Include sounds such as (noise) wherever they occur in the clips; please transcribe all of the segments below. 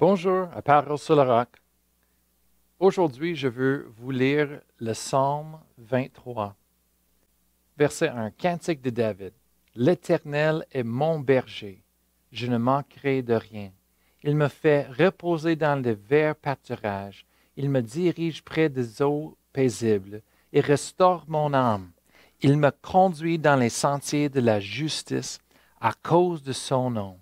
Bonjour, à Parole sur le roc. Aujourd'hui, je veux vous lire le psaume 23, verset 1, Cantique de David. L'Éternel est mon berger, je ne manquerai de rien. Il me fait reposer dans les verts pâturages, il me dirige près des eaux paisibles, et restaure mon âme. Il me conduit dans les sentiers de la justice à cause de son nom.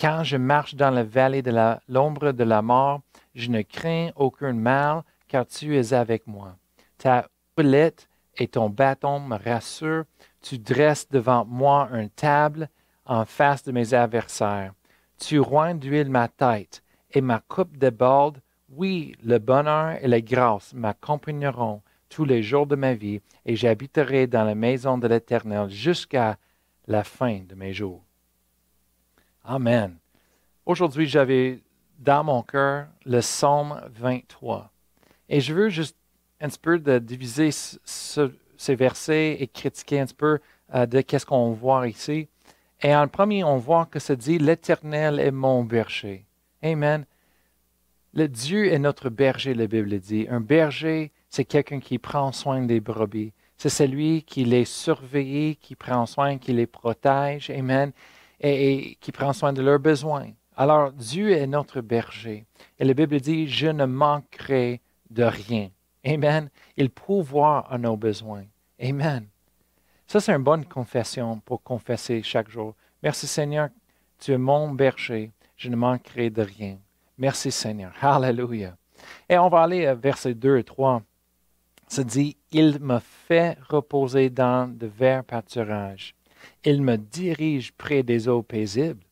Quand je marche dans la vallée de l'ombre de la mort, je ne crains aucun mal, car tu es avec moi. Ta houlette et ton bâton me rassurent. Tu dresses devant moi une table en face de mes adversaires. Tu roignes d'huile ma tête, et ma coupe déborde. Oui, le bonheur et la grâce m'accompagneront tous les jours de ma vie, et j'habiterai dans la maison de l'Éternel jusqu'à la fin de mes jours. Amen. Aujourd'hui, j'avais dans mon cœur le psaume 23. Et je veux juste un petit peu diviser ces versets et critiquer un petit peu euh, de qu'est-ce qu'on voit ici. Et en premier, on voit que ça dit L'Éternel est mon berger. Amen. Le Dieu est notre berger, la Bible dit. Un berger, c'est quelqu'un qui prend soin des brebis. C'est celui qui les surveille, qui prend soin, qui les protège. Amen et, qui prend soin de leurs besoins. Alors, Dieu est notre berger. Et la Bible dit, je ne manquerai de rien. Amen. Il pourvoit à nos besoins. Amen. Ça, c'est une bonne confession pour confesser chaque jour. Merci Seigneur, tu es mon berger. Je ne manquerai de rien. Merci Seigneur. Hallelujah. Et on va aller à versets 2 et 3. Ça dit, Il me fait reposer dans de verts pâturages. Il me dirige près des eaux paisibles.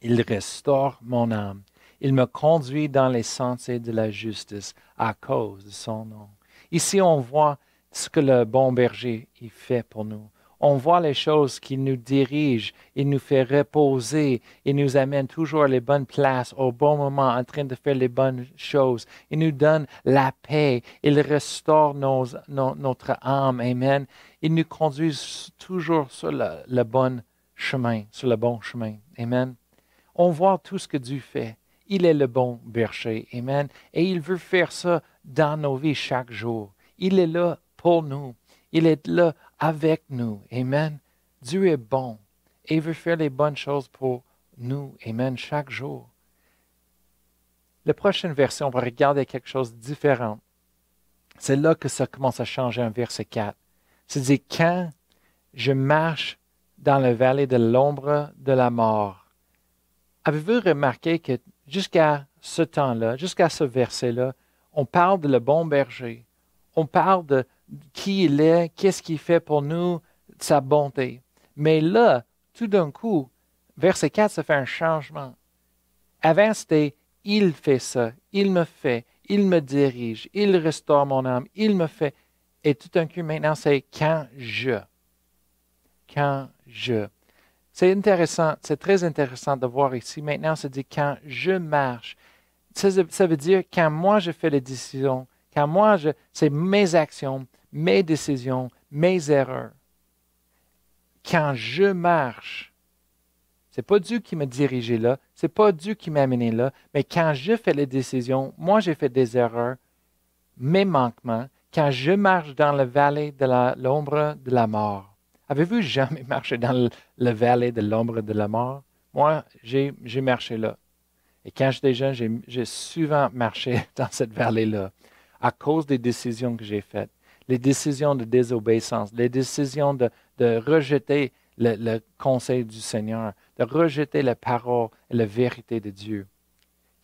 Il restaure mon âme. Il me conduit dans les sentiers de la justice à cause de son nom. Ici, on voit ce que le bon berger fait pour nous on voit les choses qui nous dirigent, il nous fait reposer, il nous amène toujours les bonnes places, au bon moment, en train de faire les bonnes choses. Il nous donne la paix, il restaure notre âme. Amen. Il nous conduit toujours sur le, bon chemin, sur le bon chemin. Amen. On voit tout ce que Dieu fait. Il est le bon berger. Amen. Et il veut faire ça dans nos vies chaque jour. Il est là pour nous. Il est là avec nous. Amen. Dieu est bon et veut faire les bonnes choses pour nous. Amen. Chaque jour. La prochaine version, on va regarder quelque chose de différent. C'est là que ça commence à changer en verset 4. C'est-à-dire, quand je marche dans la vallée de l'ombre de la mort, avez-vous remarqué que jusqu'à ce temps-là, jusqu'à ce verset-là, on parle de le bon berger, on parle de qui il est, qu'est-ce qu'il fait pour nous, sa bonté. Mais là, tout d'un coup, verset 4, ça fait un changement. Avant, c'était il fait ça, il me fait, il me dirige, il restaure mon âme, il me fait. Et tout d'un coup, maintenant, c'est quand je. Quand je. C'est intéressant, c'est très intéressant de voir ici. Maintenant, ça dit quand je marche. Ça, ça veut dire quand moi je fais les décisions, quand moi, je, c'est mes actions, mes décisions, mes erreurs. Quand je marche, c'est pas Dieu qui m'a dirigé là, c'est pas Dieu qui m'a amené là, mais quand je fais les décisions, moi j'ai fait des erreurs, mes manquements, quand je marche dans la vallée de l'ombre de la mort. Avez-vous (laughs) jamais marché dans la vallée de l'ombre de la mort? Moi, j'ai marché là. Et quand j'étais jeune, j'ai souvent marché (laughs) dans cette vallée-là à cause des décisions que j'ai faites les décisions de désobéissance, les décisions de, rejeter le, conseil du Seigneur, de rejeter la parole et la vérité de Dieu.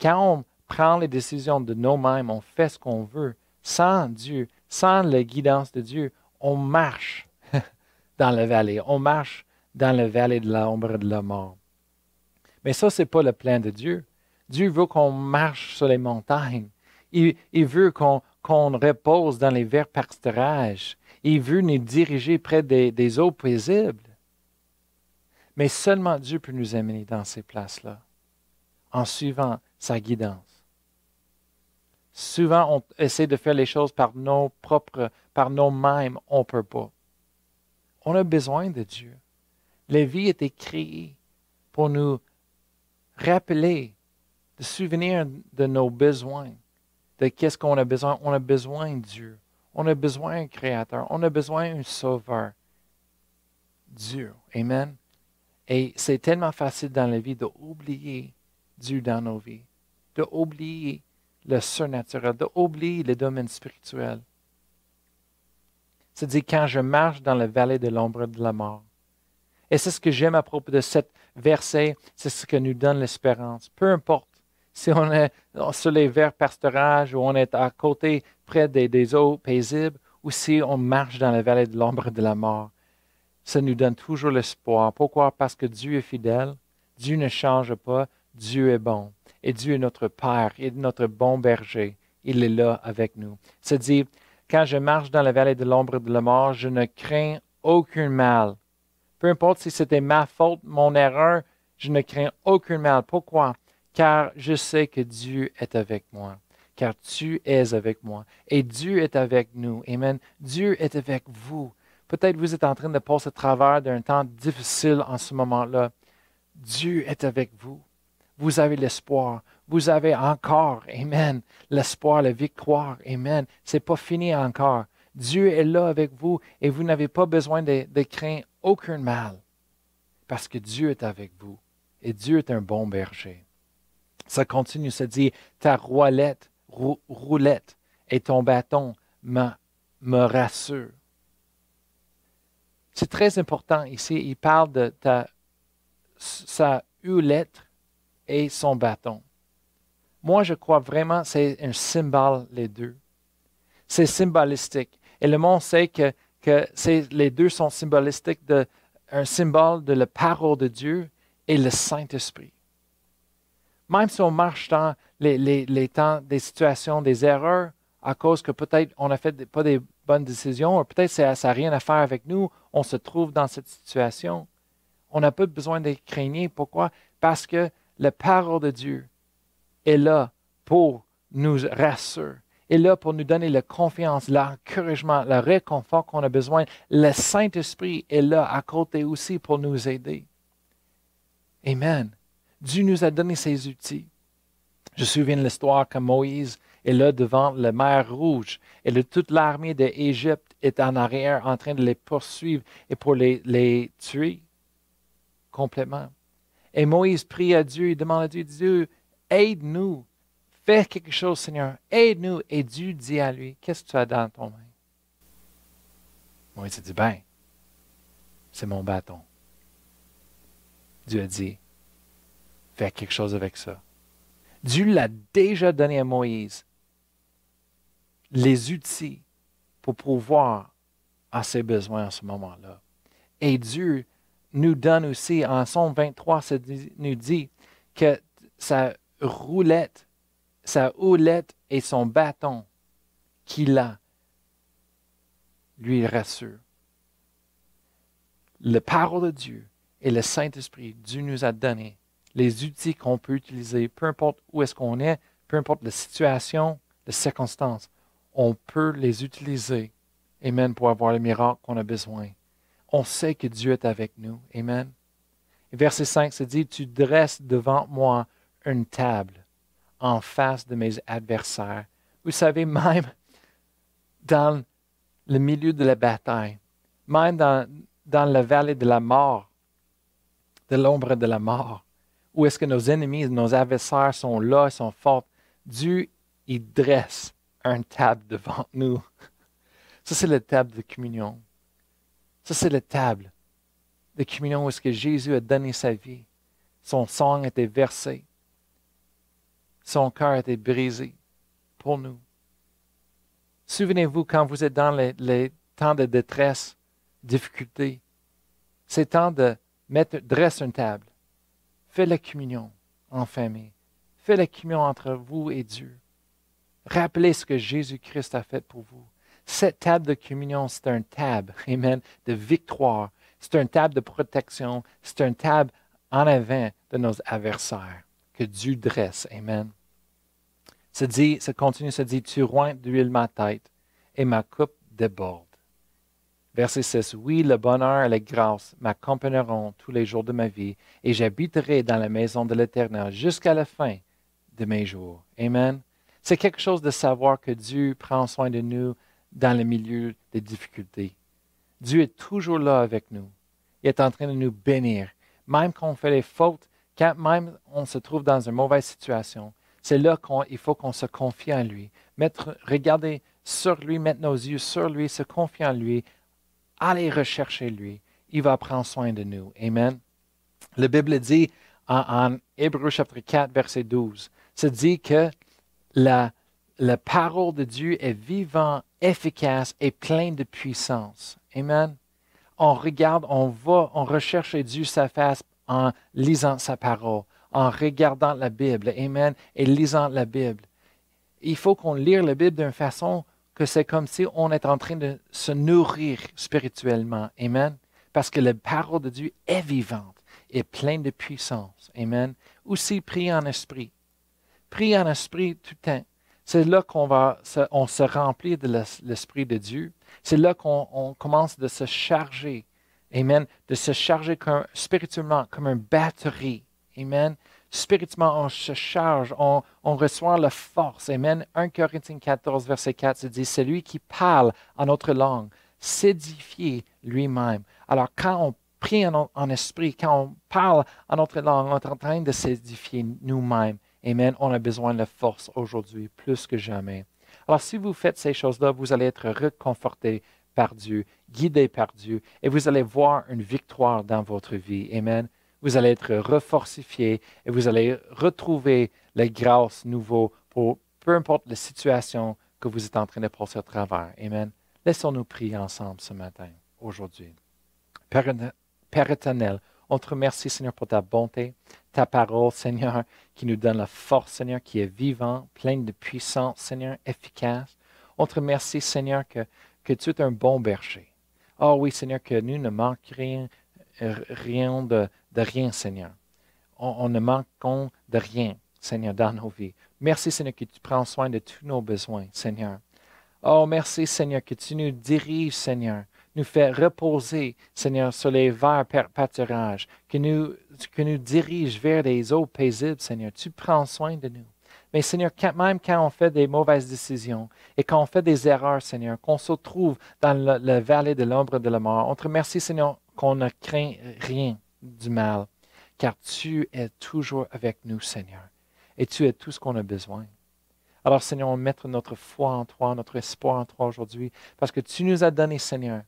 Quand on prend les décisions de nous-mêmes, on fait ce qu'on veut, sans Dieu, sans la guidance de Dieu, on marche (laughs) dans la vallée, on marche dans la vallée de l'ombre de la mort. Mais ça, ce n'est pas le plan de Dieu. Dieu veut qu'on marche sur les montagnes. Il veut qu'on qu'on repose dans les verts pasturages. Il veut nous diriger près des, eaux paisibles. Mais seulement Dieu peut nous amener dans ces places-là, en suivant sa guidance. Souvent, on essaie de faire les choses par nos propres, par nous-mêmes, on ne peut pas. On a besoin de Dieu. La vie été créée pour nous rappeler de souvenir de nos besoins, de qu'est-ce qu'on a besoin? On a besoin de Dieu. On a besoin d'un Créateur. On a besoin d'un Sauveur. Dieu. Amen. Et c'est tellement facile dans la vie d'oublier Dieu dans nos vies, d'oublier le surnaturel, d'oublier le domaine spirituel. C'est-à-dire quand je marche dans la vallée de l'ombre de la mort. Et c'est ce que j'aime à propos de ce verset, c'est ce que nous donne l'espérance. Peu importe si on est sur les verts pasturages ou on est à côté, près des, eaux paisibles, ou si on marche dans la vallée de l'ombre de la mort ça nous donne toujours l'espoir. Pourquoi? Parce que Dieu est fidèle, Dieu ne change pas, Dieu est bon. Et Dieu est notre Père, il notre bon berger. Il est là avec nous. C'est-à-dire, quand je marche dans la vallée de l'ombre de la mort, je ne crains aucun mal. Peu importe si c'était ma faute, mon erreur, je ne crains aucun mal. Pourquoi? Car je sais que Dieu est avec moi. Car tu es avec moi. Et Dieu est avec nous. Amen. Dieu est avec vous. Peut-être vous êtes en train de passer à travers d'un temps difficile en ce moment-là. Dieu est avec vous. Vous avez l'espoir. Vous avez encore, Amen, l'espoir, la victoire. Amen. C'est pas fini encore. Dieu est là avec vous et vous n'avez pas besoin de, craindre aucun mal parce que Dieu est avec vous et Dieu est un bon berger. Ça continue, ça dit, ta roulette, roulette et ton bâton me, me rassure. C'est très important ici. Il parle de sa hulette et son bâton. Moi, je crois vraiment que c'est un symbole, les deux. C'est symbolistique. Et le monde sait que, que les deux sont symbolistiques un symbole de la parole de Dieu et le Saint-Esprit. Même si on marche dans les, temps des situations, des erreurs, à cause que peut-être on n'a fait pas des bonnes décisions, ou peut-être ça n'a rien à faire avec nous, on se trouve dans cette situation. On n'a pas besoin d'être craigné. Pourquoi? Parce que la parole de Dieu est là pour nous rassurer, est là pour nous donner la confiance, l'encouragement, le réconfort qu'on a besoin. Le Saint-Esprit est là à côté aussi pour nous aider. Amen. Dieu nous a donné ses outils. Je souviens de l'histoire que Moïse est là devant la mer Rouge et toute l'armée d'Égypte est en arrière en train de les poursuivre et pour les, les tuer complètement. Et Moïse prie à Dieu, il demande à Dieu, Dieu, aide-nous, fais quelque chose, Seigneur, aide-nous. Et Dieu dit à lui, qu'est-ce que tu as dans ton main? Moïse dit, ben, c'est mon bâton. Dieu a dit, fais quelque chose avec ça. Dieu l'a déjà donné à Moïse les outils pour pouvoir à ses besoins en ce moment-là. Et Dieu nous donne aussi, en son 23, ça nous dit que sa roulette, sa houlette et son bâton qu'il a, lui rassure. La parole de Dieu et le Saint-Esprit, Dieu nous a donné les outils qu'on peut utiliser, peu importe où est-ce qu'on est, peu importe la situation, les circonstances on peut les utiliser, Amen, pour avoir le miracle qu'on a besoin. On sait que Dieu est avec nous. Amen. verset 5 se dit, Tu dresses devant moi une table en face de mes adversaires. Vous savez, même dans le milieu de la bataille, même dans la vallée de la mort, de l'ombre de la mort, où est-ce que nos ennemis, nos adversaires sont là, sont forts, Dieu, il dresse une table devant (laughs) nous. Ça, c'est la table de communion. Ça, c'est la table de communion où est-ce que Jésus a donné sa vie. Son sang a été versé. Son cœur a été brisé pour nous. Souvenez-vous quand vous êtes dans les, temps de détresse, difficulté, c'est temps de mettre, dresse une table. Fais la communion en famille. Fais la communion entre vous et Dieu. Rappelez ce que Jésus-Christ a fait pour vous. Cette table de communion, c'est un table, (laughs) amen, de victoire. C'est un table de protection. C'est un table en avant de nos adversaires que Dieu dresse. Amen. Ça, dit, ça continue, ça dit, tu roins d'huile ma tête et ma coupe déborde. Verset 6. Oui, le bonheur et la grâce m'accompagneront tous les jours de ma vie et j'habiterai dans la maison de l'Éternel jusqu'à la fin de mes jours. Amen. C'est quelque chose de savoir que Dieu prend soin de nous dans le milieu des difficultés. Dieu est toujours là avec nous. Il est en train de nous bénir. Même quand on fait des fautes, quand même on se trouve dans une mauvaise situation, c'est là qu'il faut qu'on se confie en lui. Mettre, regarder sur lui, mettre nos yeux sur lui, se confier en lui, aller rechercher lui. Il va prendre soin de nous. Amen. La Bible dit en, Hébreu chapitre 4, verset 12, se dit que la, la parole de Dieu est vivante, efficace et pleine de puissance. Amen. On regarde, on va, on recherche Dieu sa face en lisant sa parole, en regardant la Bible. Amen. Et lisant la Bible. Il faut qu'on lise la Bible d'une façon que c'est comme si on est en train de se nourrir spirituellement. Amen. Parce que la parole de Dieu est vivante et pleine de puissance. Amen. Aussi, prier en esprit. Prier en esprit tout le temps. C'est là qu'on va, on se remplit de l'esprit de Dieu. C'est là qu'on commence de se charger. Amen. De se charger spirituellement comme une batterie. Amen. Spirituellement, on se charge, on, reçoit la force. Amen. 1 Corinthiens 14, verset 4 se dit, c'est lui qui parle en notre langue, s'édifier lui-même. Alors, quand on prie en, esprit, quand on parle en notre langue, on est en train de s'édifier nous-mêmes. Amen. On a besoin de force aujourd'hui, plus que jamais. Alors, si vous faites ces choses-là, vous allez être réconforté par Dieu, guidé par Dieu, et vous allez voir une victoire dans votre vie. Amen. Vous allez être reforcifié et vous allez retrouver la grâce nouveau pour peu importe la situation que vous êtes en train de passer à travers. Amen. Laissons-nous prier ensemble ce matin, aujourd'hui. Père, Père éternel, on te remercie, Seigneur, pour ta bonté, ta parole, Seigneur, qui nous donne la force, Seigneur, qui est vivant, pleine de puissance, Seigneur, efficace. On te remercie, Seigneur, que, que tu es un bon berger. Oh oui, Seigneur, que nous ne manquerions rien de, rien, Seigneur. On, ne manquons de rien, Seigneur, dans nos vies. Merci, Seigneur, que tu prends soin de tous nos besoins, Seigneur. Oh, merci, Seigneur, que tu nous diriges, Seigneur, nous fais reposer, Seigneur, sur les verts pâturages, que nous, que nous diriges vers des eaux paisibles, Seigneur. Tu prends soin de nous. Mais Seigneur, même quand on fait des mauvaises décisions et quand on fait des erreurs, Seigneur, qu'on se trouve dans la vallée de l'ombre de la mort, on te remercie, Seigneur, qu'on ne craint rien du mal, car tu es toujours avec nous, Seigneur, et tu es tout ce qu'on a besoin. Alors, Seigneur, on met notre foi en toi, notre espoir en toi aujourd'hui, parce que tu nous as donné, Seigneur,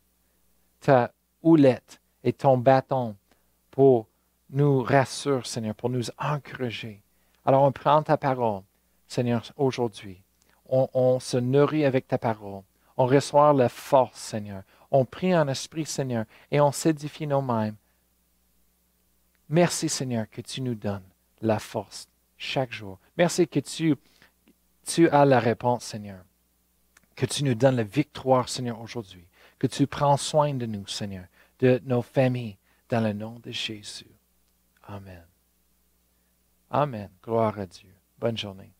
ta houlette et ton bâton pour nous rassurer, Seigneur, pour nous encourager. Alors on prend ta parole, Seigneur, aujourd'hui. On, on, se nourrit avec ta parole. On reçoit la force, Seigneur. On prie en esprit, Seigneur, et on s'édifie nous-mêmes. Merci, Seigneur, que tu nous donnes la force chaque jour. Merci que tu, tu as la réponse, Seigneur. Que tu nous donnes la victoire, Seigneur, aujourd'hui que tu prends soin de nous, Seigneur, de nos familles, dans le nom de Jésus. Amen. Amen. Gloire à Dieu. Bonne journée.